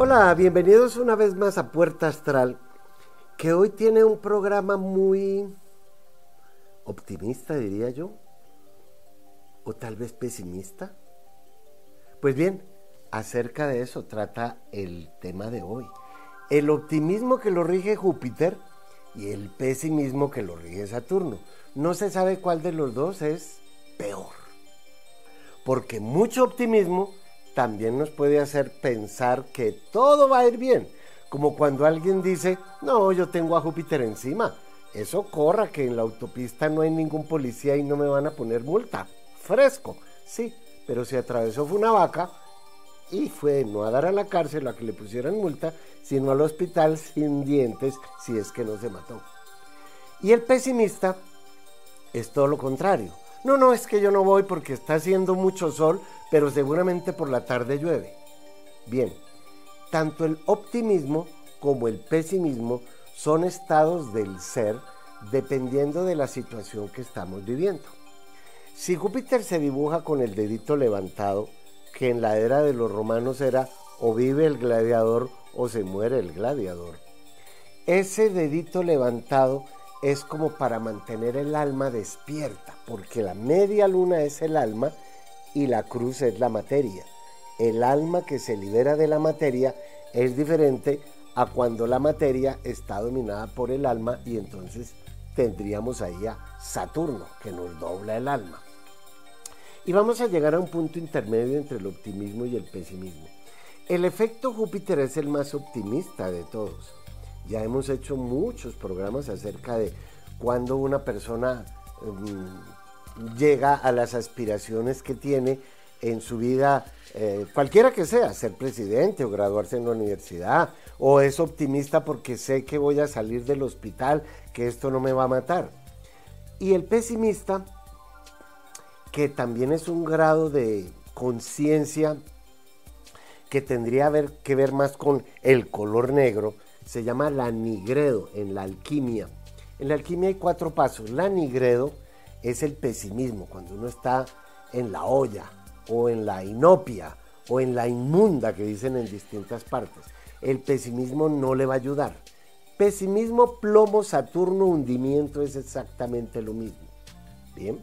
Hola, bienvenidos una vez más a Puerta Astral, que hoy tiene un programa muy optimista, diría yo, o tal vez pesimista. Pues bien, acerca de eso trata el tema de hoy. El optimismo que lo rige Júpiter y el pesimismo que lo rige Saturno. No se sabe cuál de los dos es peor. Porque mucho optimismo también nos puede hacer pensar que todo va a ir bien. Como cuando alguien dice, no, yo tengo a Júpiter encima. Eso corra, que en la autopista no hay ningún policía y no me van a poner multa. Fresco, sí, pero se atravesó fue una vaca y fue no a dar a la cárcel a que le pusieran multa, sino al hospital sin dientes si es que no se mató. Y el pesimista es todo lo contrario. No, no, es que yo no voy porque está haciendo mucho sol, pero seguramente por la tarde llueve. Bien, tanto el optimismo como el pesimismo son estados del ser dependiendo de la situación que estamos viviendo. Si Júpiter se dibuja con el dedito levantado, que en la era de los romanos era o vive el gladiador o se muere el gladiador, ese dedito levantado es como para mantener el alma despierta, porque la media luna es el alma y la cruz es la materia. El alma que se libera de la materia es diferente a cuando la materia está dominada por el alma y entonces tendríamos ahí a Saturno que nos dobla el alma. Y vamos a llegar a un punto intermedio entre el optimismo y el pesimismo. El efecto Júpiter es el más optimista de todos. Ya hemos hecho muchos programas acerca de cuando una persona em, llega a las aspiraciones que tiene en su vida, eh, cualquiera que sea, ser presidente o graduarse en la universidad, o es optimista porque sé que voy a salir del hospital, que esto no me va a matar. Y el pesimista, que también es un grado de conciencia que tendría que ver más con el color negro, se llama la nigredo en la alquimia. En la alquimia hay cuatro pasos. La nigredo es el pesimismo, cuando uno está en la olla o en la inopia o en la inmunda que dicen en distintas partes. El pesimismo no le va a ayudar. Pesimismo, plomo, Saturno, hundimiento es exactamente lo mismo. Bien.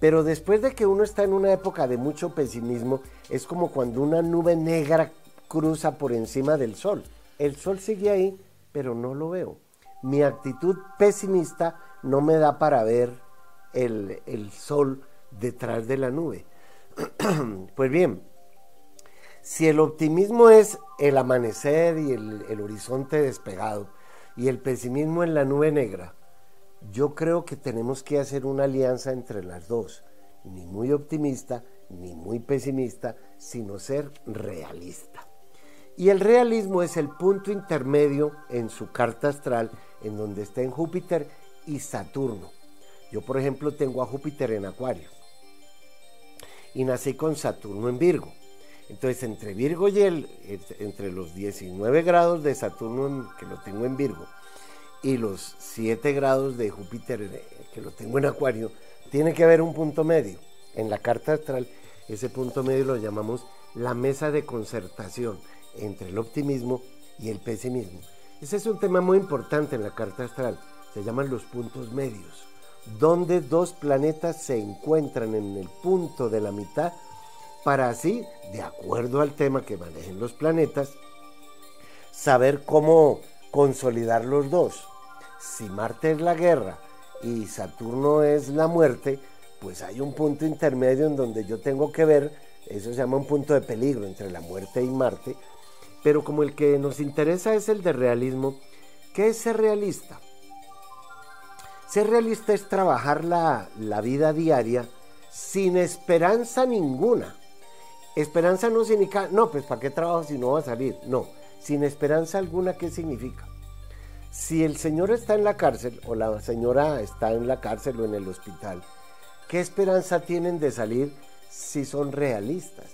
Pero después de que uno está en una época de mucho pesimismo, es como cuando una nube negra cruza por encima del sol. El sol sigue ahí, pero no lo veo. Mi actitud pesimista no me da para ver el, sol detrás de la nube. pues bien, si el optimismo es el amanecer y el, el horizonte despegado y el pesimismo en la nube negra, yo creo que tenemos que hacer una alianza entre las dos, ni muy optimista ni muy pesimista, sino ser realista. Y el realismo es el punto intermedio en su carta astral en donde está en Júpiter y Saturno. Yo, por ejemplo, tengo a Júpiter en Acuario y nací con Saturno en Virgo. Entonces, entre Virgo y él, entre los 19 grados de Saturno que lo tengo en Virgo y los 7 grados de Júpiter eh, que lo tengo en Acuario, tiene que haber un punto medio. En la carta astral, ese punto medio lo llamamos la mesa de concertación entre el optimismo y el pesimismo. Ese es un tema muy importante en la carta astral. Se llaman los puntos medios, donde dos planetas se encuentran en el punto de la mitad para así, de acuerdo al tema que manejen los planetas, saber cómo consolidar los dos. Si Marte es la guerra y Saturno es la muerte, pues hay un punto intermedio en donde yo tengo que ver, eso se llama un punto de peligro entre la muerte y Marte, pero como el que nos interesa es el de realismo, ¿qué es ser realista? Ser realista es trabajar la, vida diaria sin esperanza ninguna. Esperanza no significa, no, pues ¿para qué trabajo si no va a salir? No, sin esperanza alguna, ¿qué significa? Si el señor está en la cárcel o la señora está en la cárcel o en el hospital, ¿qué esperanza tienen de salir si son realistas?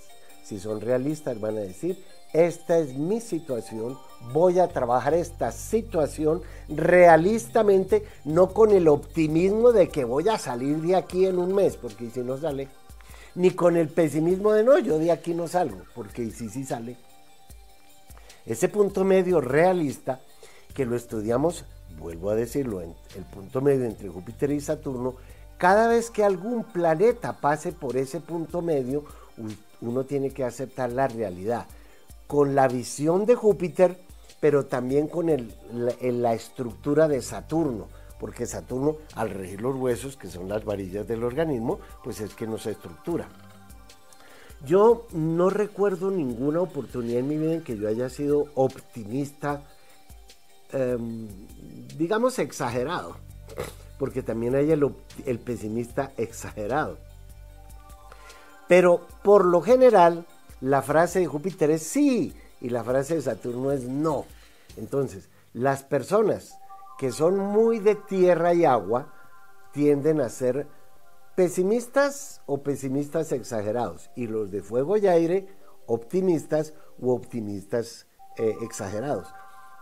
Si son realistas van a decir, esta es mi situación, voy a trabajar esta situación realistamente, no con el optimismo de que voy a salir de aquí en un mes, porque si no sale, ni con el pesimismo de no, yo de aquí no salgo, porque si sí sale. Ese punto medio realista que lo estudiamos, vuelvo a decirlo, el punto medio entre Júpiter y Saturno, cada vez que algún planeta pase por ese punto medio, uno tiene que aceptar la realidad. Con la visión de Júpiter, pero también con la, estructura de Saturno, porque Saturno, al regir los huesos, que son las varillas del organismo, pues es que nos estructura. Yo no recuerdo ninguna oportunidad en mi vida en que yo haya sido optimista, em, digamos exagerado, porque también hay el pesimista exagerado. Pero por lo general, la frase de Júpiter es sí y la frase de Saturno es no. Entonces, las personas que son muy de tierra y agua tienden a ser pesimistas o pesimistas exagerados y los de fuego y aire optimistas u optimistas eh, exagerados.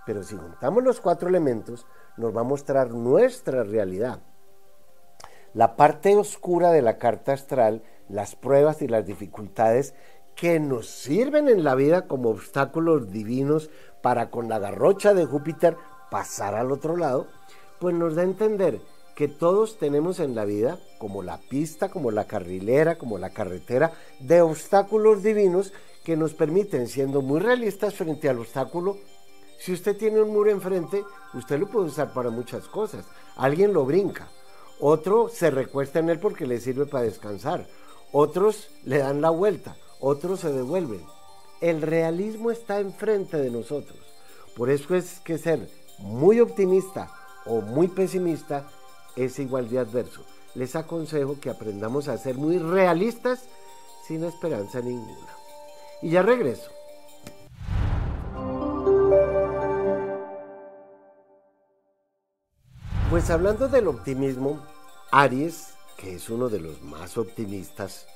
Pero si juntamos los cuatro elementos, nos va a mostrar nuestra realidad. La parte oscura de la carta astral las pruebas y las dificultades que nos sirven en la vida como obstáculos divinos para con la garrocha de Júpiter pasar al otro lado, pues nos da a entender que todos tenemos en la vida, como la pista, como la carrilera, como la carretera, de obstáculos divinos que nos permiten, siendo muy realistas frente al obstáculo, si usted tiene un muro enfrente, usted lo puede usar para muchas cosas. Alguien lo brinca, otro se recuesta en él porque le sirve para descansar, otros le dan la vuelta, otros se devuelven. El realismo está enfrente de nosotros. Por eso es que ser muy optimista o muy pesimista es igual de adverso. Les aconsejo que aprendamos a ser muy realistas sin esperanza ninguna. Y ya regreso. Pues hablando del optimismo, Aries que es uno de los más optimistas,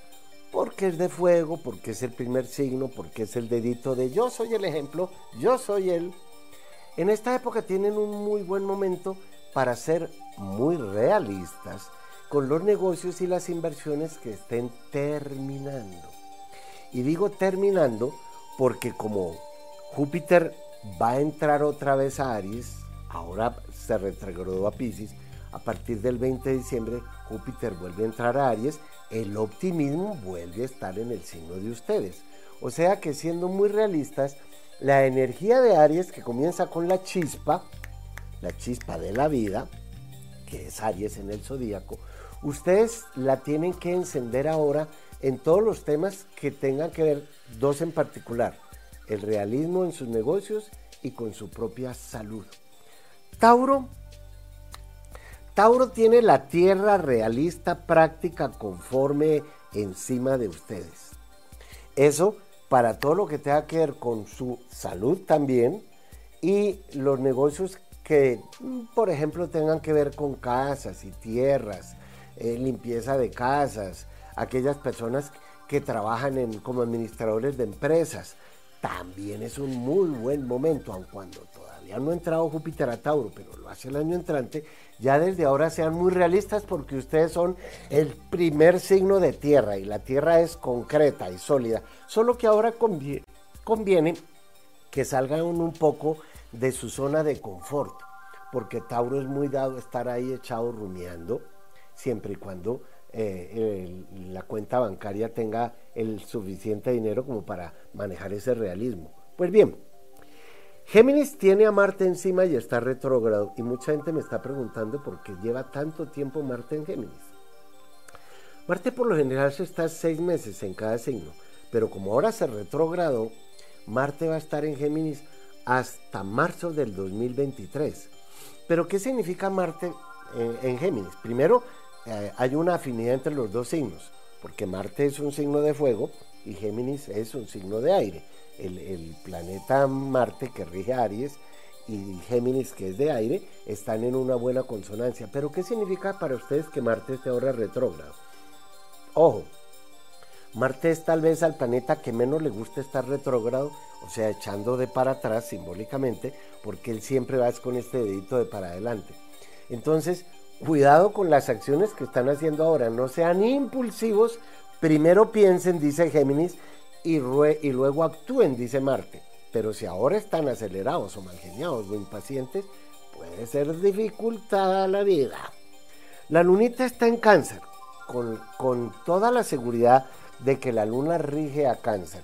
porque es de fuego, porque es el primer signo, porque es el dedito de yo soy el ejemplo, yo soy él. En esta época tienen un muy buen momento para ser muy realistas con los negocios y las inversiones que estén terminando. Y digo terminando porque como Júpiter va a entrar otra vez a Aries, ahora se retrogradó a Pisces, a partir del 20 de diciembre Júpiter vuelve a entrar a Aries, el optimismo vuelve a estar en el signo de ustedes. O sea que siendo muy realistas, la energía de Aries que comienza con la chispa, la chispa de la vida, que es Aries en el zodíaco, ustedes la tienen que encender ahora en todos los temas que tengan que ver, dos en particular, el realismo en sus negocios y con su propia salud. Tauro Tauro tiene la tierra realista, práctica, conforme encima de ustedes. Eso para todo lo que tenga que ver con su salud también y los negocios que, por ejemplo, tengan que ver con casas y tierras, eh, limpieza de casas, aquellas personas que trabajan como administradores de empresas. También es un muy buen momento, aun cuando todavía no ha entrado Júpiter a Tauro, pero lo hace el año entrante, ya desde ahora sean muy realistas porque ustedes son el primer signo de tierra y la tierra es concreta y sólida. Solo que ahora conviene, que salgan un poco de su zona de confort, porque Tauro es muy dado a estar ahí echado rumiando, siempre y cuando eh, la cuenta bancaria tenga el suficiente dinero como para manejar ese realismo. Pues bien, Géminis tiene a Marte encima y está retrógrado. Y mucha gente me está preguntando por qué lleva tanto tiempo Marte en Géminis. Marte por lo general se está seis meses en cada signo, pero como ahora se retrógrado, Marte va a estar en Géminis hasta marzo del 2023. Pero ¿qué significa Marte en, Géminis? Primero, eh, hay una afinidad entre los dos signos, porque Marte es un signo de fuego y Géminis es un signo de aire el, planeta Marte que rige Aries y Géminis que es de aire están en una buena consonancia. Pero ¿qué significa para ustedes que Marte esté ahora retrógrado? Ojo, Marte es tal vez al planeta que menos le gusta estar retrógrado, o sea, echando de para atrás simbólicamente, porque él siempre va con este dedito de para adelante. Entonces, cuidado con las acciones que están haciendo ahora, no sean impulsivos, primero piensen, dice Géminis, y, luego actúen, dice Marte. Pero si ahora están acelerados o mal geniados o impacientes, puede ser dificultada la vida. La lunita está en cáncer, con, con toda la seguridad de que la luna rige a cáncer.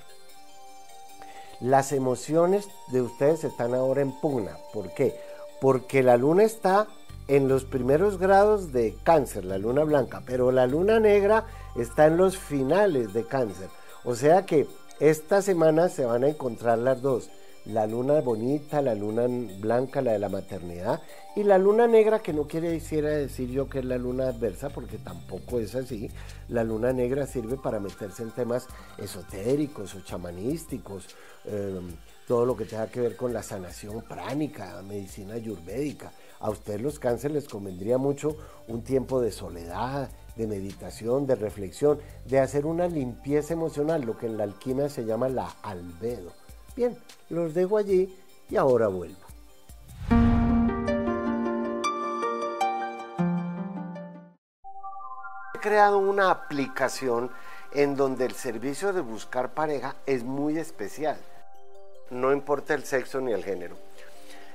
Las emociones de ustedes están ahora en pugna. ¿Por qué? Porque la luna está en los primeros grados de cáncer, la luna blanca, pero la luna negra está en los finales de cáncer. O sea que esta semana se van a encontrar las dos. La luna bonita, la luna blanca, la de la maternidad, y la luna negra, que no quiere decir, decir yo que es la luna adversa, porque tampoco es así. La luna negra sirve para meterse en temas esotéricos o chamanísticos, em, todo lo que tenga que ver con la sanación pránica, medicina ayurvédica. A ustedes los cánceres les convendría mucho un tiempo de soledad, de meditación, de reflexión, de hacer una limpieza emocional, lo que en la alquimia se llama la albedo. Bien, los dejo allí y ahora vuelvo. He creado una aplicación en donde el servicio de buscar pareja es muy especial. No importa el sexo ni el género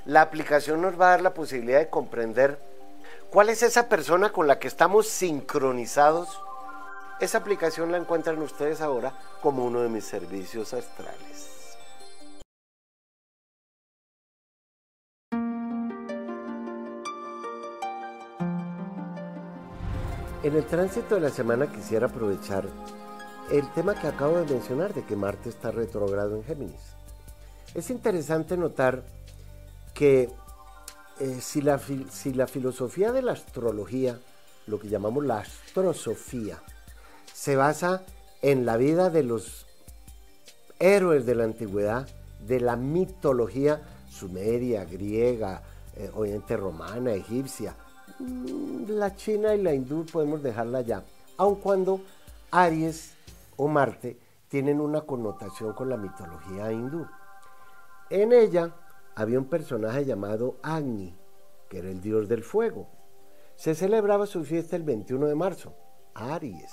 la aplicación nos va a dar la posibilidad de comprender cuál es esa persona con la que estamos sincronizados. Esa aplicación la encuentran ustedes ahora como uno de mis servicios astrales. En el tránsito de la semana quisiera aprovechar el tema que acabo de mencionar de que Marte está retrogrado en Géminis. Es interesante notar que eh, si, la, si la filosofía de la astrología, lo que llamamos la astrosofía, se basa en la vida de los héroes de la antigüedad, de la mitología sumeria, griega, eh, oriente romana, egipcia, mm, la china y la hindú podemos dejarla ya, aun cuando Aries o Marte tienen una connotación con la mitología hindú. En ella, había un personaje llamado Agni, que era el dios del fuego. Se celebraba su fiesta el 21 de marzo, Aries,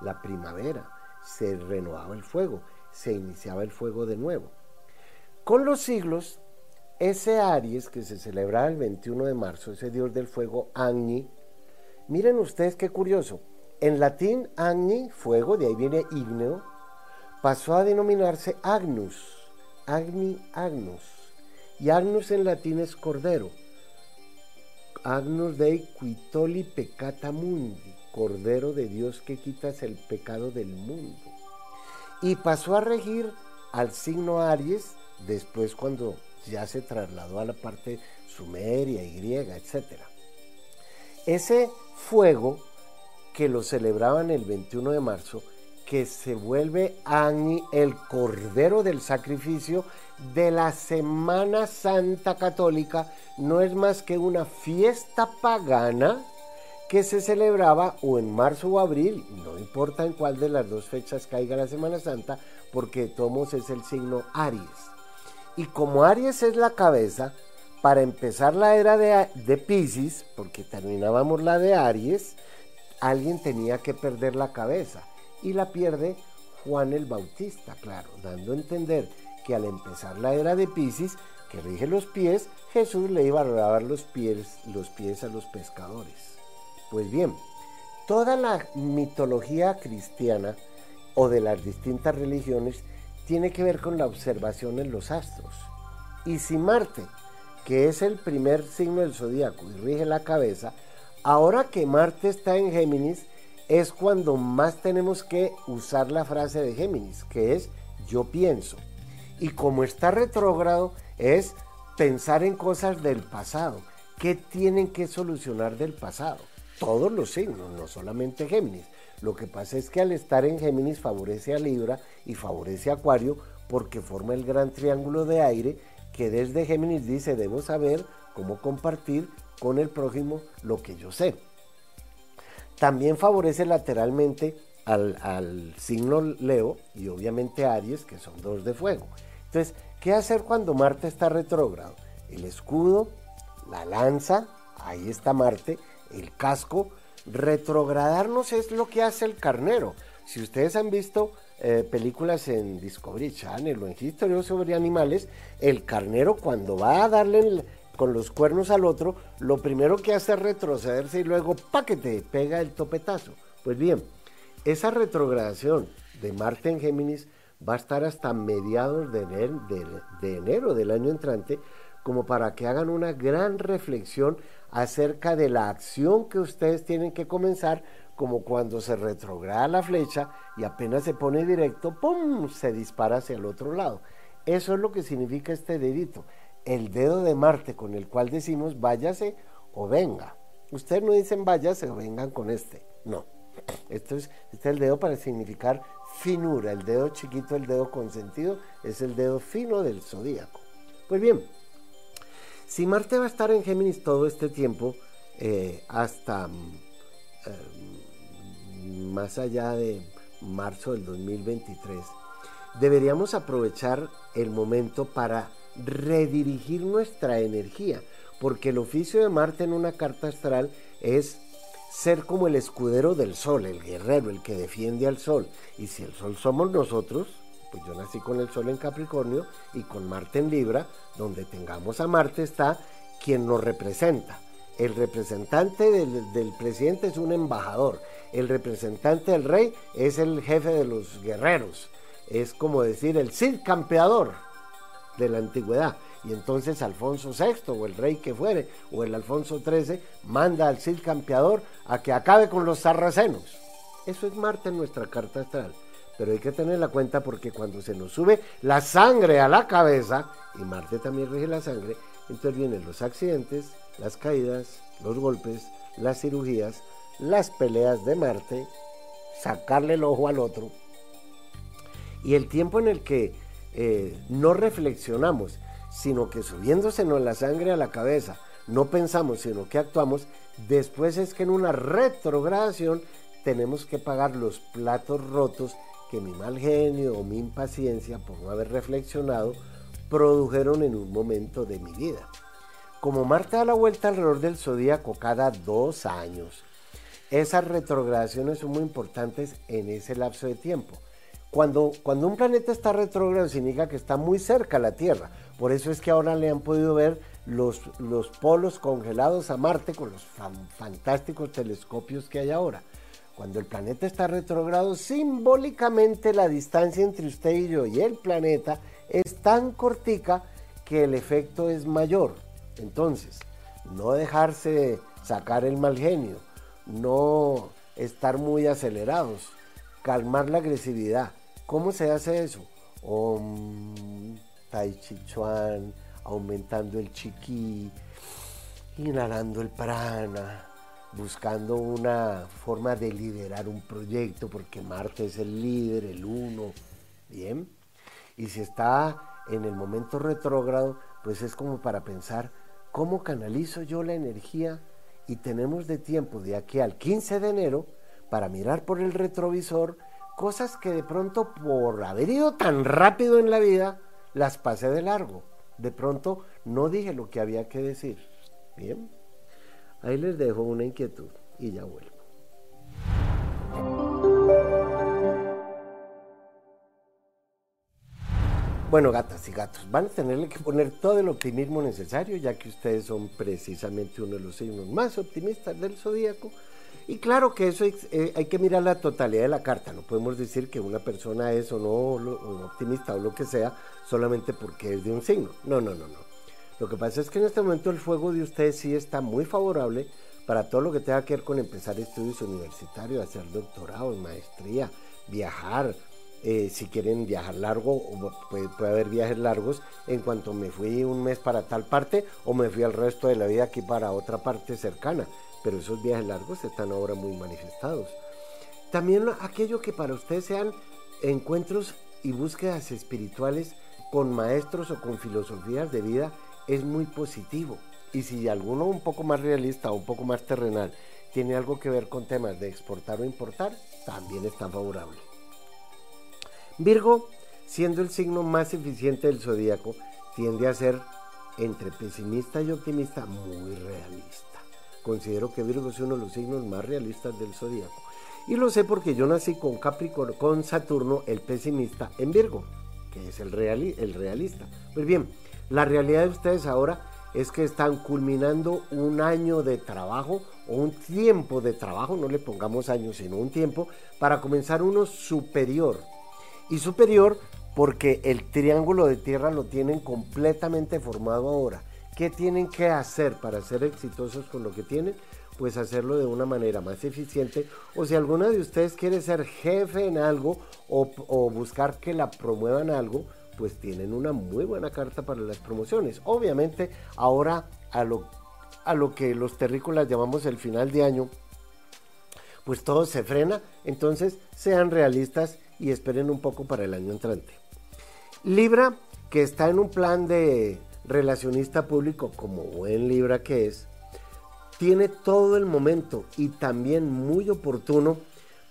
la primavera. Se renovaba el fuego, se iniciaba el fuego de nuevo. Con los siglos, ese Aries que se celebraba el 21 de marzo, ese dios del fuego, Agni, miren ustedes qué curioso. En latín, Agni, fuego, de ahí viene ígneo, pasó a denominarse Agnus, Agni Agnus y Agnus en latín es cordero. Agnus Dei quitoli peccata mundi, cordero de Dios que quitas el pecado del mundo. Y pasó a regir al signo Aries después cuando ya se trasladó a la parte sumeria y griega, etc. Ese fuego que lo celebraban el 21 de marzo, que se vuelve Agni, el cordero del sacrificio, de la Semana Santa Católica no es más que una fiesta pagana que se celebraba o en marzo o abril, no importa en cuál de las dos fechas caiga la Semana Santa, porque Tomos es el signo Aries. Y como Aries es la cabeza, para empezar la era de, de Pisces, porque terminábamos la de Aries, alguien tenía que perder la cabeza. Y la pierde Juan el Bautista, claro, dando a entender al empezar la era de Pisces, que rige los pies, Jesús le iba a lavar los pies, los pies a los pescadores. Pues bien, toda la mitología cristiana o de las distintas religiones tiene que ver con la observación en los astros. Y si Marte, que es el primer signo del zodiaco y rige la cabeza, ahora que Marte está en Géminis, es cuando más tenemos que usar la frase de Géminis, que es yo pienso. Y como está retrógrado, es pensar en cosas del pasado. ¿Qué tienen que solucionar del pasado? Todos los signos, no solamente Géminis. Lo que pasa es que al estar en Géminis favorece a Libra y favorece a Acuario porque forma el gran triángulo de aire que desde Géminis dice debo saber cómo compartir con el prójimo lo que yo sé. También favorece lateralmente al, al signo Leo y obviamente Aries, que son dos de fuego. Entonces, ¿qué hacer cuando Marte está retrógrado? El escudo, la lanza, ahí está Marte, el casco. Retrogradarnos es lo que hace el carnero. Si ustedes han visto eh, películas en Discovery Channel o en History sobre animales, el carnero cuando va a darle con los cuernos al otro, lo primero que hace es retrocederse y luego ¡paquete! pega el topetazo. Pues bien, esa retrogradación de Marte en Géminis va a estar hasta mediados de enero del año entrante, como para que hagan una gran reflexión acerca de la acción que ustedes tienen que comenzar, como cuando se retrograda la flecha y apenas se pone directo, ¡pum!, se dispara hacia el otro lado. Eso es lo que significa este dedito, el dedo de Marte con el cual decimos váyase o venga. Ustedes no dicen váyase o vengan con este, no. Esto es, este es el dedo para significar finura, el dedo chiquito, el dedo consentido, es el dedo fino del zodíaco. Pues bien, si Marte va a estar en Géminis todo este tiempo, eh, hasta mm, eh, más allá de marzo del 2023, deberíamos aprovechar el momento para redirigir nuestra energía, porque el oficio de Marte en una carta astral es ser como el escudero del sol, el guerrero, el que defiende al sol. Y si el sol somos nosotros, pues yo nací con el Sol en Capricornio y con Marte en Libra, donde tengamos a Marte está quien nos representa. El representante del, presidente es un embajador, el representante del rey es el jefe de los guerreros, es como decir el Cid campeador de la antigüedad. Y entonces Alfonso VI o el rey que fuere o el Alfonso XIII manda al Cid campeador a que acabe con los sarracenos. Eso es Marte en nuestra carta astral pero hay que tener la cuenta porque cuando se nos sube la sangre a la cabeza, y Marte también rige la sangre, entonces vienen los accidentes, las caídas, los golpes, las cirugías, las peleas de Marte, sacarle el ojo al otro, y el tiempo en el que eh, no reflexionamos, sino que subiéndosenos la sangre a la cabeza, no pensamos, sino que actuamos, después es que en una retrogradación tenemos que pagar los platos rotos que mi mal genio o mi impaciencia por no haber reflexionado produjeron en un momento de mi vida. Como Marte da la vuelta alrededor del zodíaco cada dos años, esas retrogradaciones son muy importantes en ese lapso de tiempo. Cuando, cuando un planeta está retrógrado significa que está muy cerca a la Tierra. Por eso es que ahora le han podido ver los, los polos congelados a Marte con los fantásticos telescopios que hay ahora. Cuando el planeta está retrogrado, simbólicamente la distancia entre usted y yo y el planeta es tan cortica que el efecto es mayor. Entonces, no dejarse sacar el mal genio, no estar muy acelerados, calmar la agresividad. ¿Cómo se hace eso? Tai Chi Chuan, aumentando el chiqui, inhalando el prana, buscando una forma de liderar un proyecto, porque Marte es el líder, el uno, ¿bien? Y si está en el momento retrógrado, pues es como para pensar, ¿cómo canalizo yo la energía? Y tenemos de tiempo de aquí al 15 de enero para mirar por el retrovisor cosas que de pronto por haber ido tan rápido en la vida, las pasé de largo. De pronto no dije lo que había que decir. Bien. Ahí les dejo una inquietud y ya vuelvo. Bueno, gatas y gatos, van a tenerle que poner todo el optimismo necesario, ya que ustedes son precisamente uno de los signos más optimistas del zodíaco. Y claro que eso eh, hay que mirar la totalidad de la carta. No podemos decir que una persona es o no optimista o lo que sea solamente porque es de un signo. No, no, no, no. Lo que pasa es que en este momento el fuego de ustedes sí está muy favorable para todo lo que tenga que ver con empezar estudios universitarios, hacer doctorado, maestría, viajar. Eh, si quieren viajar largo, puede, puede, haber viajes largos en cuanto me fui un mes para tal parte o me fui al resto de la vida aquí para otra parte cercana. Pero esos viajes largos están ahora muy manifestados. También aquello que para ustedes sean encuentros y búsquedas espirituales con maestros o con filosofías de vida es muy positivo. Y si alguno un poco más realista o un poco más terrenal tiene algo que ver con temas de exportar o importar, también está favorable. Virgo, siendo el signo más eficiente del zodíaco, tiende a ser entre pesimista y optimista muy realista. Considero que Virgo es uno de los signos más realistas del zodíaco. Y lo sé porque yo nací con Capricornio, con Saturno, el pesimista, en Virgo, que es el, el realista. Pues bien, la realidad de ustedes ahora es que están culminando un año de trabajo o un tiempo de trabajo, no le pongamos años, sino un tiempo, para comenzar uno superior. Y superior porque el triángulo de tierra lo tienen completamente formado ahora. ¿Qué tienen que hacer para ser exitosos con lo que tienen? Pues hacerlo de una manera más eficiente. O si alguno de ustedes quiere ser jefe en algo o, o buscar que la promuevan algo, pues tienen una muy buena carta para las promociones. Obviamente, ahora a lo, a lo que los terrícolas llamamos el final de año, pues todo se frena. Entonces, sean realistas y esperen un poco para el año entrante. Libra, que está en un plan de relacionista público, como buen Libra que es, tiene todo el momento y también muy oportuno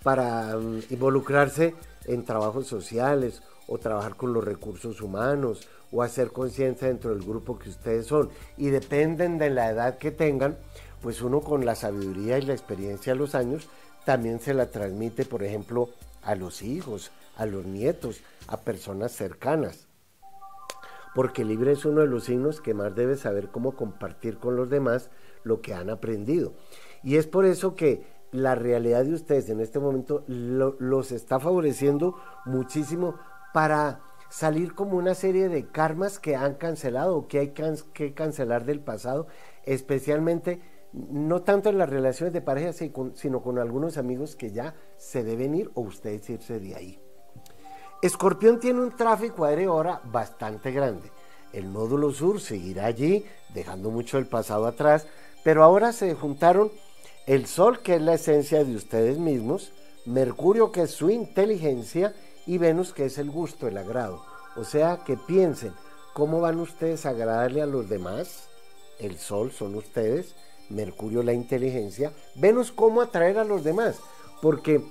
para mm, involucrarse en trabajos sociales o trabajar con los recursos humanos o hacer conciencia dentro del grupo que ustedes son. Y dependen de la edad que tengan, pues uno con la sabiduría y la experiencia de los años también se la transmite, por ejemplo, a los hijos, a los nietos, a personas cercanas. Porque libre es uno de los signos que más debe saber cómo compartir con los demás lo que han aprendido. Y es por eso que la realidad de ustedes en este momento los está favoreciendo muchísimo para salir como una serie de karmas que han cancelado o que hay que cancelar del pasado, especialmente no tanto en las relaciones de pareja, sino con algunos amigos que ya se deben ir o ustedes irse de ahí. Escorpión tiene un tráfico aéreo ahora bastante grande. El nódulo sur seguirá allí, dejando mucho del pasado atrás, pero ahora se juntaron el Sol, que es la esencia de ustedes mismos, Mercurio, que es su inteligencia, y Venus que es el gusto, el agrado. O sea, que piensen, ¿cómo van ustedes a agradarle a los demás? El Sol son ustedes, Mercurio la inteligencia, Venus cómo atraer a los demás, porque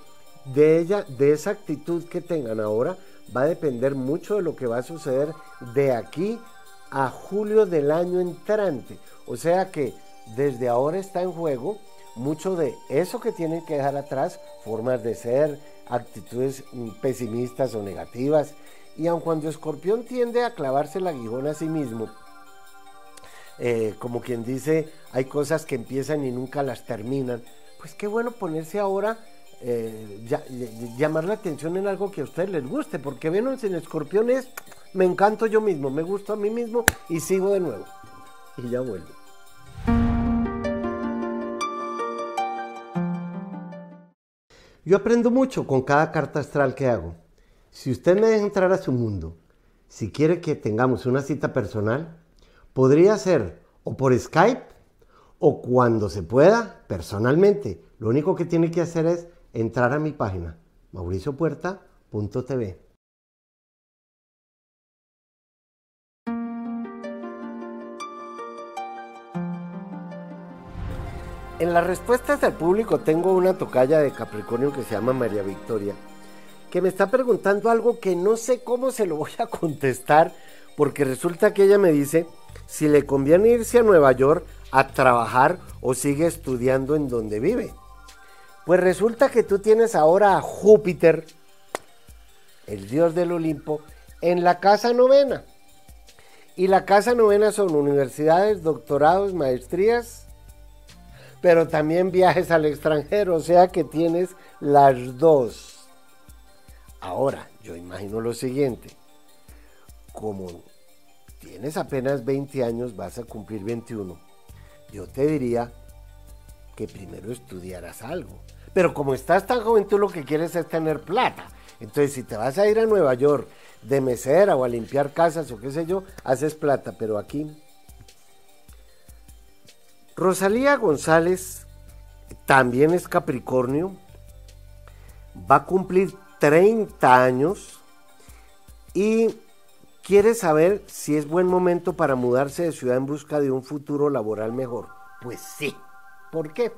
de ella, de esa actitud que tengan ahora, va a depender mucho de lo que va a suceder de aquí a julio del año entrante. O sea que desde ahora está en juego mucho de eso que tienen que dejar atrás, formas de ser, actitudes pesimistas o negativas. Y aun cuando Escorpión tiende a clavarse el aguijón a sí mismo, eh, como quien dice, hay cosas que empiezan y nunca las terminan, pues qué bueno ponerse ahora, eh, llamar la atención en algo que a ustedes les guste, porque Venus en Escorpión es, me encanto yo mismo, me gusto a mí mismo y sigo de nuevo. Y ya vuelvo. Yo aprendo mucho con cada carta astral que hago. Si usted me deja entrar a su mundo, si quiere que tengamos una cita personal, podría ser o por Skype o cuando se pueda personalmente. Lo único que tiene que hacer es entrar a mi página mauriciopuerta.tv. En las respuestas del público tengo una tocaya de Capricornio que se llama María Victoria, que me está preguntando algo que no sé cómo se lo voy a contestar, porque resulta que ella me dice si le conviene irse a Nueva York a trabajar o sigue estudiando en donde vive. Pues resulta que tú tienes ahora a Júpiter, el dios del Olimpo, en la casa novena. Y la casa novena son universidades, doctorados, maestrías pero también viajes al extranjero, o sea que tienes las dos. Ahora, yo imagino lo siguiente, como tienes apenas 20 años, vas a cumplir 21, yo te diría que primero estudiaras algo. Pero como estás tan joven, tú lo que quieres es tener plata. Entonces, si te vas a ir a Nueva York de mesera o a limpiar casas o qué sé yo, haces plata. Pero aquí Rosalía González también es Capricornio, va a cumplir 30 años y quiere saber si es buen momento para mudarse de ciudad en busca de un futuro laboral mejor. Pues sí. ¿Por qué?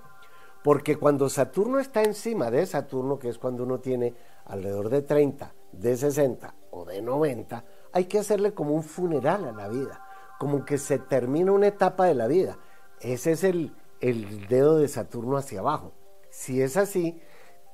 Porque cuando Saturno está encima de Saturno, que es cuando uno tiene alrededor de 30, de 60 o de 90, hay que hacerle como un funeral a la vida, como que se termina una etapa de la vida ese es el, dedo de Saturno hacia abajo. Si es así,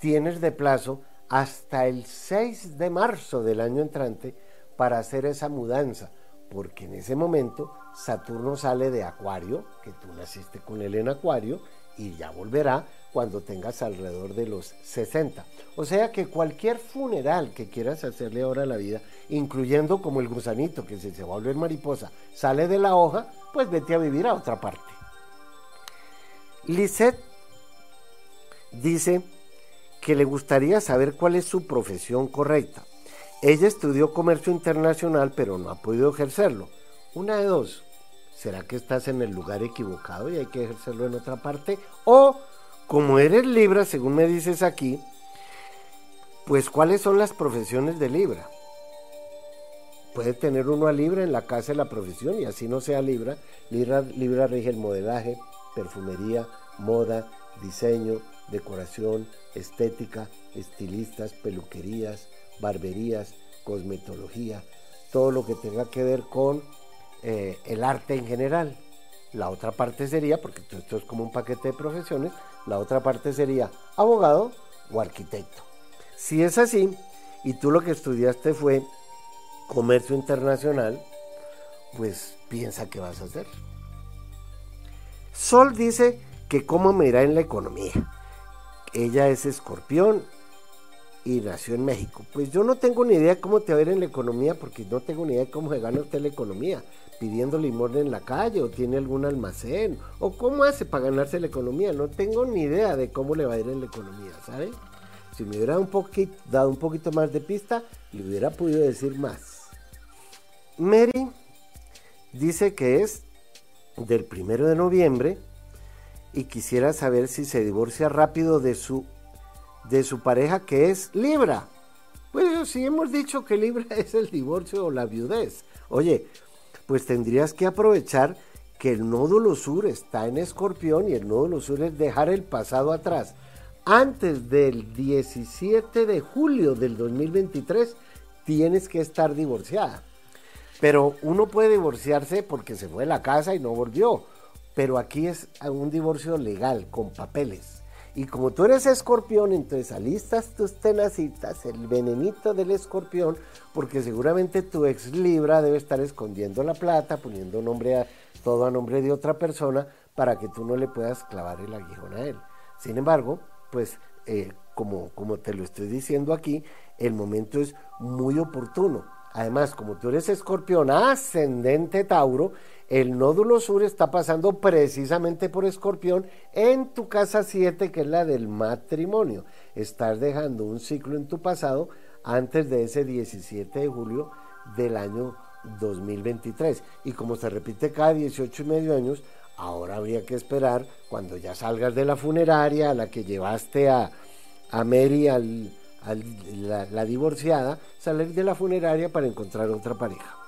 tienes de plazo hasta el 6 de marzo del año entrante para hacer esa mudanza, porque en ese momento Saturno sale de Acuario, que tú naciste con él en Acuario, y ya volverá cuando tengas alrededor de los 60. O sea que cualquier funeral que quieras hacerle ahora a la vida, incluyendo como el gusanito que si se va a volver mariposa sale de la hoja, pues vete a vivir a otra parte. Lisette dice que le gustaría saber cuál es su profesión correcta. Ella estudió comercio internacional, pero no ha podido ejercerlo. Una de dos. ¿Será que estás en el lugar equivocado y hay que ejercerlo en otra parte? O, como eres Libra, según me dices aquí, pues ¿cuáles son las profesiones de Libra? Puede tener uno a Libra en la casa de la profesión y así no sea Libra. Libra, Libra rige el modelaje, perfumería, moda, diseño, decoración, estética, estilistas, peluquerías, barberías, cosmetología, todo lo que tenga que ver con eh, el arte en general. La otra parte sería, porque esto es como un paquete de profesiones, la otra parte sería abogado o arquitecto. Si es así, y tú lo que estudiaste fue comercio internacional, pues piensa qué vas a hacer. Sol dice que cómo me irá en la economía. Ella es escorpión y nació en México. Pues yo no tengo ni idea cómo te va a ir en la economía porque no tengo ni idea de cómo se gana usted la economía. Pidiendo limón en la calle o tiene algún almacén o cómo hace para ganarse la economía. No tengo ni idea de cómo le va a ir en la economía, ¿sabe? Si me hubiera dado un poquito más de pista, le hubiera podido decir más. Mary dice que es del primero de noviembre y quisiera saber si se divorcia rápido de su, de su pareja que es Libra. Pues si hemos dicho que Libra es el divorcio o la viudez. Oye, pues tendrías que aprovechar que el nódulo sur está en escorpión y el nódulo sur es dejar el pasado atrás. Antes del 17 de julio del 2023 tienes que estar divorciada. Pero uno puede divorciarse porque se fue de la casa y no volvió pero aquí es un divorcio legal, con papeles. Y como tú eres escorpión, entonces alistas tus tenacitas, el venenito del escorpión, porque seguramente tu ex Libra debe estar escondiendo la plata, poniendo nombre a, todo a nombre de otra persona, para que tú no le puedas clavar el aguijón a él. Sin embargo, pues eh, como, como te lo estoy diciendo aquí, el momento es muy oportuno. Además, como tú eres escorpión ascendente Tauro, el nódulo sur está pasando precisamente por escorpión en tu casa 7, que es la del matrimonio. Estás dejando un ciclo en tu pasado antes de ese 17 de julio del año 2023. Y como se repite cada 18 y medio años, ahora habría que esperar cuando ya salgas de la funeraria a la que llevaste a, a Mary, al, la, la divorciada, salir de la funeraria para encontrar otra pareja.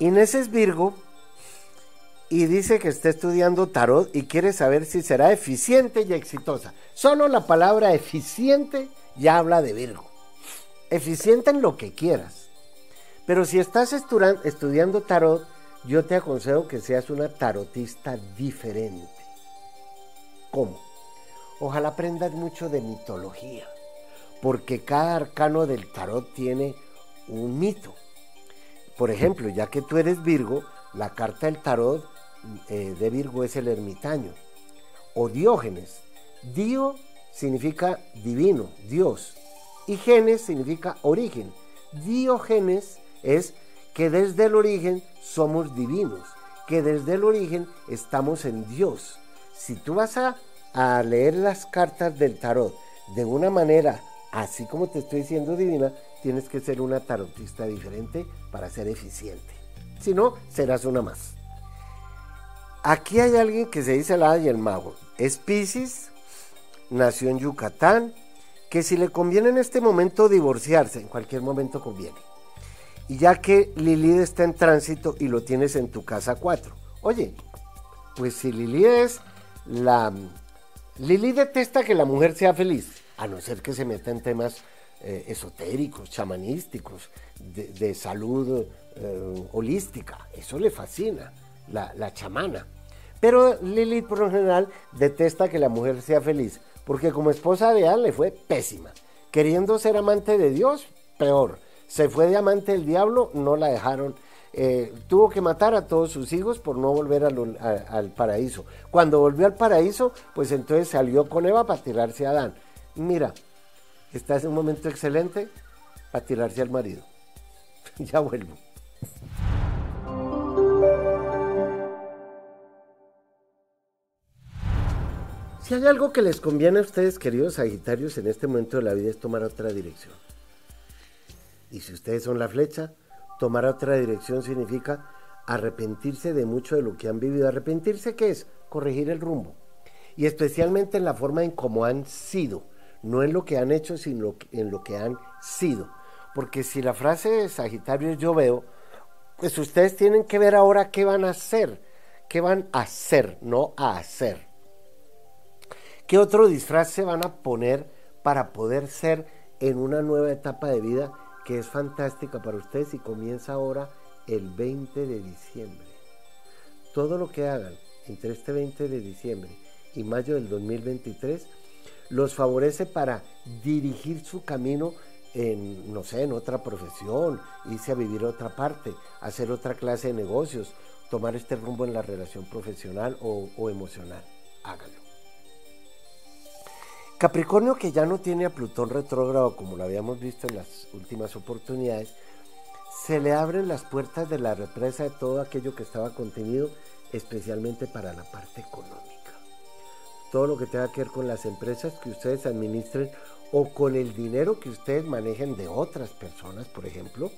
Inés es Virgo y dice que está estudiando tarot y quiere saber si será eficiente y exitosa. Solo la palabra eficiente ya habla de Virgo. Eficiente en lo que quieras. Pero si estás estudiando tarot, yo te aconsejo que seas una tarotista diferente. ¿Cómo? Ojalá aprendas mucho de mitología, porque cada arcano del tarot tiene un mito. Por ejemplo, ya que tú eres Virgo, la carta del tarot eh, de Virgo es el ermitaño o Diógenes. Dio significa divino, Dios, y genes significa origen. Diógenes es que desde el origen somos divinos, que desde el origen estamos en Dios. Si tú vas a, a leer las cartas del tarot de una manera así como te estoy diciendo divina, tienes que ser una tarotista diferente para ser eficiente. Si no, serás una más. Aquí hay alguien que se dice la y el mago. Es Pisces, nació en Yucatán, que si le conviene en este momento divorciarse, en cualquier momento conviene. Y ya que Lilith está en tránsito y lo tienes en tu casa 4. Oye, pues si Lilith es la... Lilith detesta que la mujer sea feliz, a no ser que se meta en temas eh, esotéricos, chamanísticos, de, salud eh, holística. Eso le fascina, la, la chamana. Pero Lilith por lo general detesta que la mujer sea feliz, porque como esposa de Adán le fue pésima. Queriendo ser amante de Dios, peor. Se fue de amante del diablo, no la dejaron. Eh, tuvo que matar a todos sus hijos por no volver al paraíso. Cuando volvió al paraíso, pues entonces salió con Eva para tirarse a Adán. Mira, está en un momento excelente para tirarse al marido. ya vuelvo. Si hay algo que les conviene a ustedes, queridos Sagitarios, en este momento de la vida es tomar otra dirección. Y si ustedes son la flecha, tomar otra dirección significa arrepentirse de mucho de lo que han vivido. ¿Arrepentirse qué es? Corregir el rumbo. Y especialmente en la forma en cómo han sido. No en lo que han hecho, sino en lo que han sido. Porque si la frase de Sagitario yo veo, pues ustedes tienen que ver ahora qué van a hacer. ¿Qué van a hacer? No a hacer. ¿Qué otro disfraz se van a poner para poder ser en una nueva etapa de vida que es fantástica para ustedes y comienza ahora el 20 de diciembre? Todo lo que hagan entre este 20 de diciembre y mayo del 2023 los favorece para dirigir su camino en, no sé, en otra profesión, irse a vivir a otra parte, hacer otra clase de negocios, tomar este rumbo en la relación profesional o, emocional. Háganlo. Capricornio que ya no tiene a Plutón retrógrado como lo habíamos visto en las últimas oportunidades, se le abren las puertas de la represa de todo aquello que estaba contenido, especialmente para la parte económica. Todo lo que tenga que ver con las empresas que ustedes administren o con el dinero que ustedes manejen de otras personas, por ejemplo,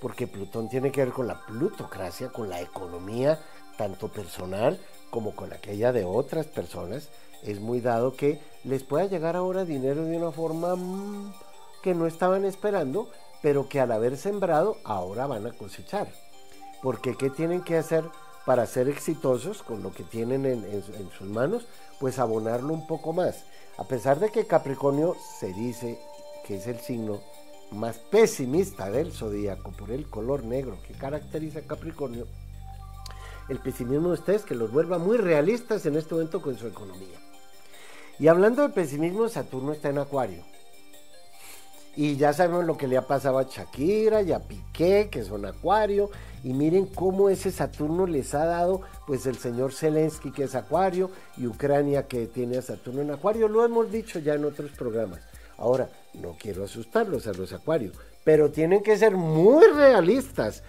porque Plutón tiene que ver con la plutocracia, con la economía, tanto personal como con aquella de otras personas es muy dado que les pueda llegar ahora dinero de una forma mm, que no estaban esperando, pero que al haber sembrado ahora van a cosechar. Porque ¿qué tienen que hacer para ser exitosos con lo que tienen en, sus manos? Pues abonarlo un poco más. A pesar de que Capricornio se dice que es el signo más pesimista del zodíaco por el color negro que caracteriza a Capricornio, el pesimismo de ustedes que los vuelva muy realistas en este momento con su economía. Y hablando de pesimismo, Saturno está en Acuario. Y ya sabemos lo que le ha pasado a Shakira y a Piqué, que son Acuario. Y miren cómo ese Saturno les ha dado, pues el señor Zelensky, que es Acuario, y Ucrania, que tiene a Saturno en Acuario. Lo hemos dicho ya en otros programas. Ahora, no quiero asustarlos a los Acuarios, pero tienen que ser muy realistas,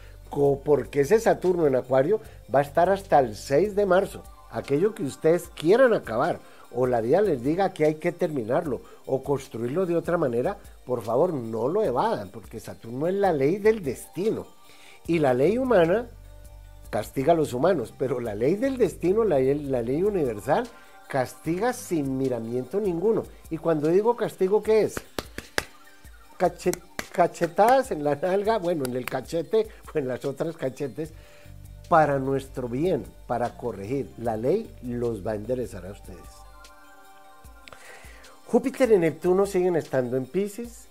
porque ese Saturno en Acuario va a estar hasta el 6 de marzo. Aquello que ustedes quieran acabar o la vida les diga que hay que terminarlo o construirlo de otra manera, por favor no lo evadan, porque Saturno es la ley del destino. Y la ley humana castiga a los humanos, pero la ley del destino, la, ley universal, castiga sin miramiento ninguno. Y cuando digo castigo, ¿qué es? cachetadas en la nalga, bueno, en el cachete o en las otras cachetes, para nuestro bien, para corregir. La ley los va a enderezar a ustedes. Júpiter y Neptuno siguen estando en Pisces,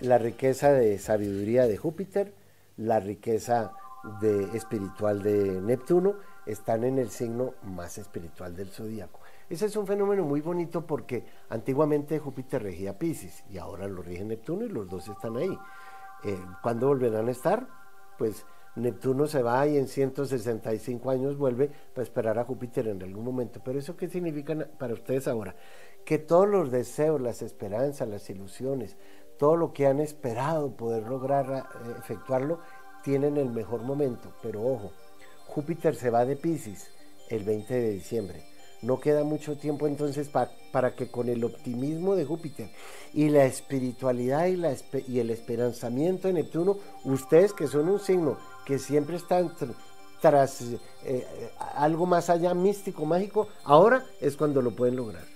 la riqueza de sabiduría de Júpiter, la riqueza de espiritual de Neptuno están en el signo más espiritual del zodíaco. Ese es un fenómeno muy bonito porque antiguamente Júpiter regía Pisces y ahora lo rige Neptuno y los dos están ahí. Eh, ¿Cuándo volverán a estar? Pues Neptuno se va y en 165 años vuelve para esperar a Júpiter en algún momento. Pero eso qué significa para ustedes ahora? Que todos los deseos, las esperanzas, las ilusiones, todo lo que han esperado poder lograr eh, efectuarlo, tienen el mejor momento. Pero ojo, Júpiter se va de Pisces el 20 de diciembre. No queda mucho tiempo entonces para que con el optimismo de Júpiter y la espiritualidad y, el esperanzamiento de Neptuno, ustedes que son un signo que siempre están tras eh, eh, algo más allá místico, mágico, ahora es cuando lo pueden lograr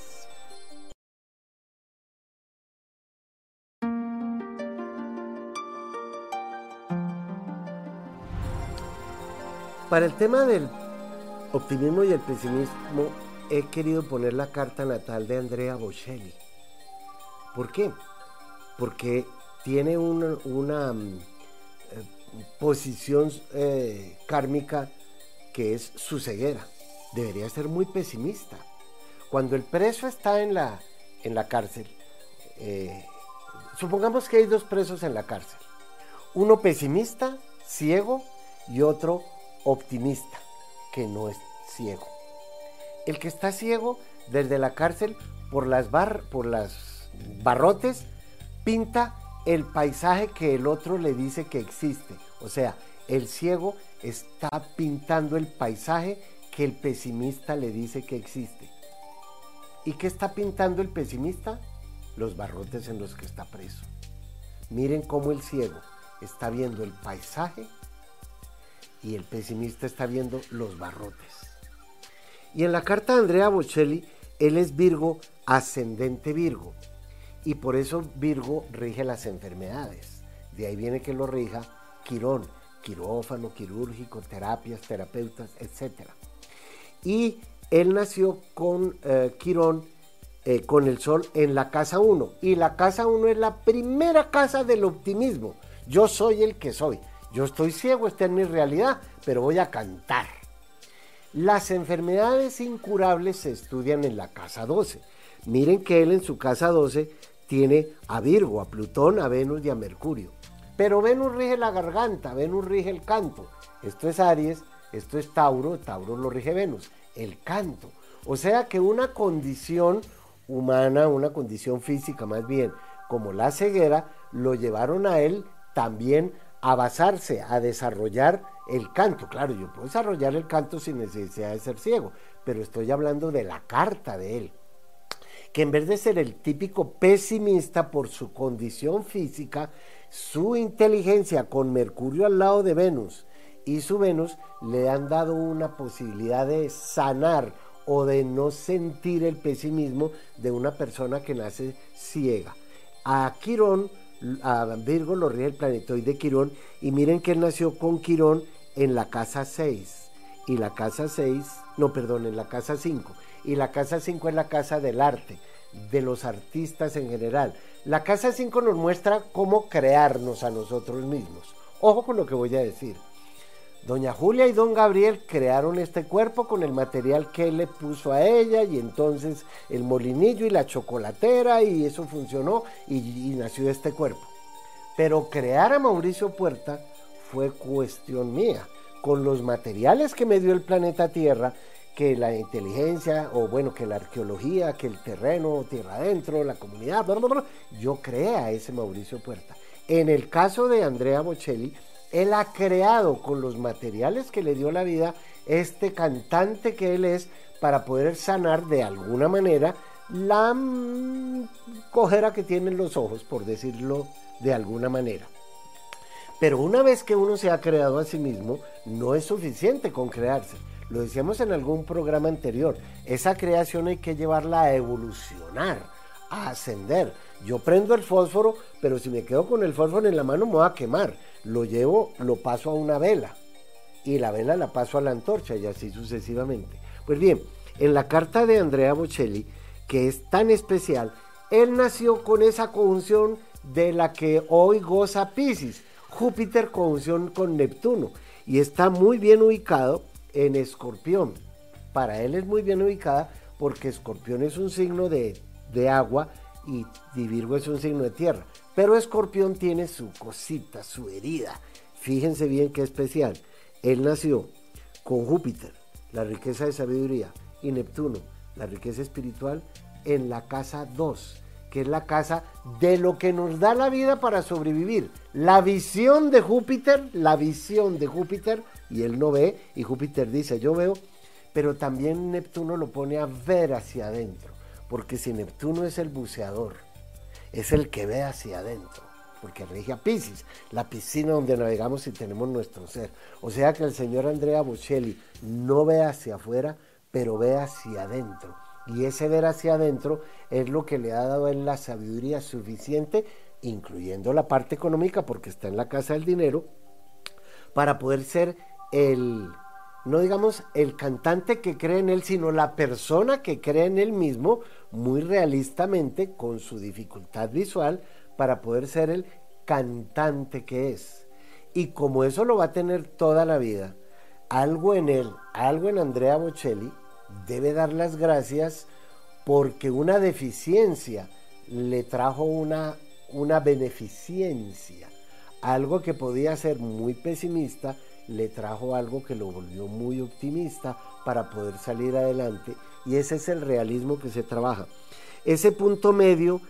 Para el tema del optimismo y el pesimismo, he querido poner la carta natal de Andrea Bocelli. ¿Por qué? Porque tiene una, mm, eh, posición eh, kármica que es su ceguera. Debería ser muy pesimista. Cuando el preso está en la, en la cárcel, eh, supongamos que hay dos presos en la cárcel. Uno pesimista, ciego, y otro optimista, que no es ciego. El que está ciego desde la cárcel por las, bar, por las barrotes pinta el paisaje que el otro le dice que existe. O sea, el ciego está pintando el paisaje que el pesimista le dice que existe. ¿Y qué está pintando el pesimista? Los barrotes en los que está preso. Miren cómo el ciego está viendo el paisaje y el pesimista está viendo los barrotes. Y en la carta de Andrea Bocelli, él es Virgo, ascendente Virgo. Y por eso Virgo rige las enfermedades. De ahí viene que lo rija Quirón, quirófano, quirúrgico, terapias, terapeutas, etc. Y él nació con eh, Quirón, eh, con el sol en la casa 1. Y la casa 1 es la primera casa del optimismo. Yo soy el que soy. Yo estoy ciego, esta es mi realidad, pero voy a cantar. Las enfermedades incurables se estudian en la casa 12. Miren que él en su casa 12 tiene a Virgo, a Plutón, a Venus y a Mercurio. Pero Venus rige la garganta, Venus rige el canto. Esto es Aries, esto es Tauro, Tauro lo rige Venus, el canto. O sea que una condición humana, una condición física más bien, como la ceguera, lo llevaron a él también a basarse, a desarrollar el canto. Claro, yo puedo desarrollar el canto sin necesidad de ser ciego, pero estoy hablando de la carta de él. Que en vez de ser el típico pesimista por su condición física, su inteligencia con Mercurio al lado de Venus y su Venus le han dado una posibilidad de sanar o de no sentir el pesimismo de una persona que nace ciega. A Quirón a Virgo lo rige el planetoide Quirón y miren que él nació con Quirón en la casa 6 y la casa 6, no perdón, en la casa 5 y la casa 5 es la casa del arte, de los artistas en general. La casa 5 nos muestra cómo crearnos a nosotros mismos. Ojo con lo que voy a decir. Doña Julia y don Gabriel crearon este cuerpo con el material que él le puso a ella y entonces el molinillo y la chocolatera y eso funcionó y, nació este cuerpo. Pero crear a Mauricio Puerta fue cuestión mía. Con los materiales que me dio el planeta Tierra, que la inteligencia, o bueno, que la arqueología, que el terreno, tierra adentro, la comunidad, yo creé a ese Mauricio Puerta. En el caso de Andrea Bocelli, él ha creado con los materiales que le dio la vida este cantante que él es para poder sanar de alguna manera la cojera que tienen los ojos, por decirlo de alguna manera. Pero una vez que uno se ha creado a sí mismo, no es suficiente con crearse. Lo decíamos en algún programa anterior. Esa creación hay que llevarla a evolucionar, a ascender. Yo prendo el fósforo, pero si me quedo con el fósforo en la mano me voy a quemar lo llevo, lo paso a una vela y la vela la paso a la antorcha y así sucesivamente. Pues bien, en la carta de Andrea Bocelli, que es tan especial, él nació con esa conjunción de la que hoy goza Pisces, Júpiter conjunción con Neptuno, y está muy bien ubicado en Escorpión. Para él es muy bien ubicada porque Escorpión es un signo de, de agua y Virgo es un signo de tierra. Pero Escorpión tiene su cosita, su herida. Fíjense bien qué especial. Él nació con Júpiter, la riqueza de sabiduría, y Neptuno, la riqueza espiritual, en la casa 2, que es la casa de lo que nos da la vida para sobrevivir. La visión de Júpiter, la visión de Júpiter, y él no ve, y Júpiter dice, yo veo, pero también Neptuno lo pone a ver hacia adentro, porque si Neptuno es el buceador, es el que ve hacia adentro, porque rige a Pisces, la piscina donde navegamos y tenemos nuestro ser. O sea que el señor Andrea Bocelli no ve hacia afuera, pero ve hacia adentro. Y ese ver hacia adentro es lo que le ha dado él la sabiduría suficiente, incluyendo la parte económica, porque está en la casa del dinero, para poder ser el, no digamos el cantante que cree en él, sino la persona que cree en él mismo muy realistamente con su dificultad visual para poder ser el cantante que es. Y como eso lo va a tener toda la vida, algo en él, algo en Andrea Bocelli, debe dar las gracias porque una deficiencia le trajo una, una beneficencia. Algo que podía ser muy pesimista le trajo algo que lo volvió muy optimista para poder salir adelante y ese es el realismo que se trabaja. Ese punto medio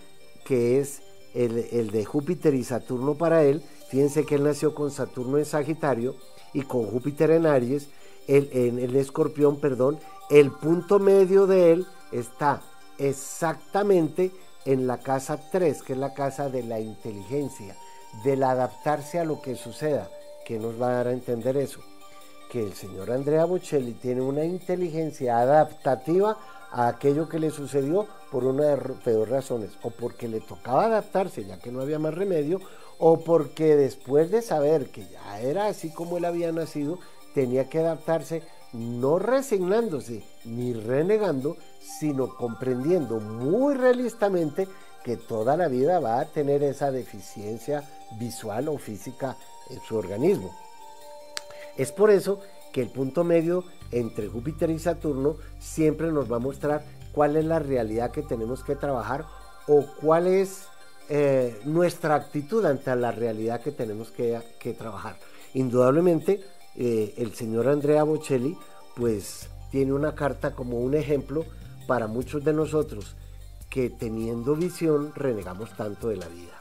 que es el, de Júpiter y Saturno para él, fíjense que él nació con Saturno en Sagitario y con Júpiter en Aries, en el escorpión, perdón, el punto medio de él está exactamente en la casa 3, que es la casa de la inteligencia, del adaptarse a lo que suceda. ¿Qué nos va a dar a entender eso? Que el señor Andrea Bocelli tiene una inteligencia adaptativa a aquello que le sucedió por una de peor razones, o porque le tocaba adaptarse ya que no había más remedio, o porque después de saber que ya era así como él había nacido, tenía que adaptarse no resignándose ni renegando, sino comprendiendo muy realistamente que toda la vida va a tener esa deficiencia visual o física en su organismo. Es por eso que el punto medio entre Júpiter y Saturno siempre nos va a mostrar cuál es la realidad que tenemos que trabajar o cuál es eh, nuestra actitud ante la realidad que tenemos que, trabajar. Indudablemente, eh, el señor Andrea Bocelli, pues tiene una carta como un ejemplo para muchos de nosotros que teniendo visión renegamos tanto de la vida.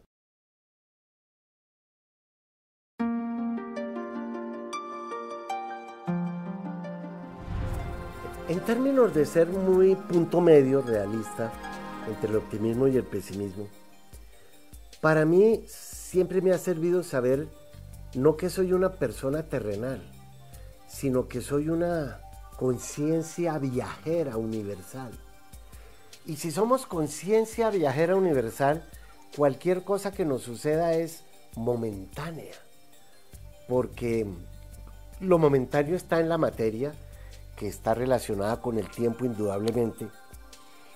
términos de ser muy punto medio realista, entre el optimismo y el pesimismo. Para mí siempre me ha servido saber no que soy una persona terrenal, sino que soy una conciencia viajera universal. Y si somos conciencia viajera universal, cualquier cosa que nos suceda es momentánea, porque lo momentáneo está en la materia, que está relacionada con el tiempo indudablemente,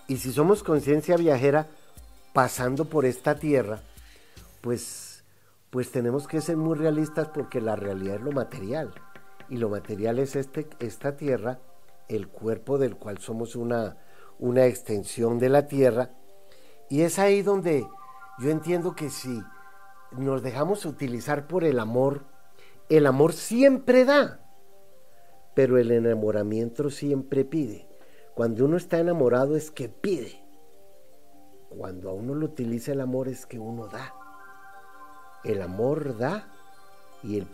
y si somos conciencia viajera pasando por esta tierra, pues, pues tenemos que ser muy realistas porque la realidad es lo material. Y lo material es este, esta tierra, el cuerpo del cual somos una, una extensión de la tierra. Y es ahí donde yo entiendo que si nos dejamos utilizar por el amor, el amor siempre da, pero el enamoramiento siempre pide. Cuando uno está enamorado es que pide. Cuando a uno lo utiliza el amor es que uno da. El amor da y el,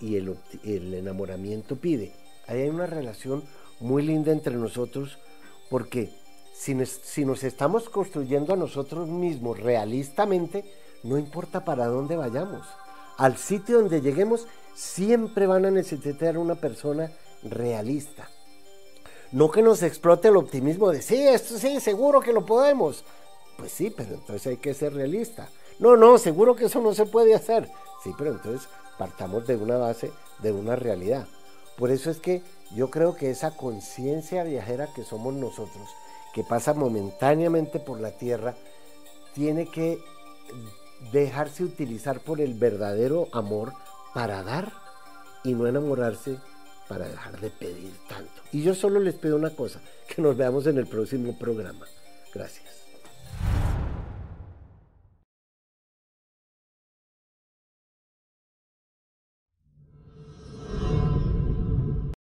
y el, enamoramiento pide. Hay una relación muy linda entre nosotros porque si si nos estamos construyendo a nosotros mismos realistamente, no importa para dónde vayamos. Al sitio donde lleguemos, siempre van a necesitar una persona realista. No que nos explote el optimismo de, sí, esto sí, seguro que lo podemos. Pues sí, pero entonces hay que ser realista. No, no, seguro que eso no se puede hacer. Sí, pero entonces partamos de una base, de una realidad. Por eso es que yo creo que esa conciencia viajera que somos nosotros, que pasa momentáneamente por la tierra, tiene que dejarse utilizar por el verdadero amor para dar y no enamorarse para dejar de pedir tanto. Y yo solo les pido una cosa, que nos veamos en el próximo programa. Gracias.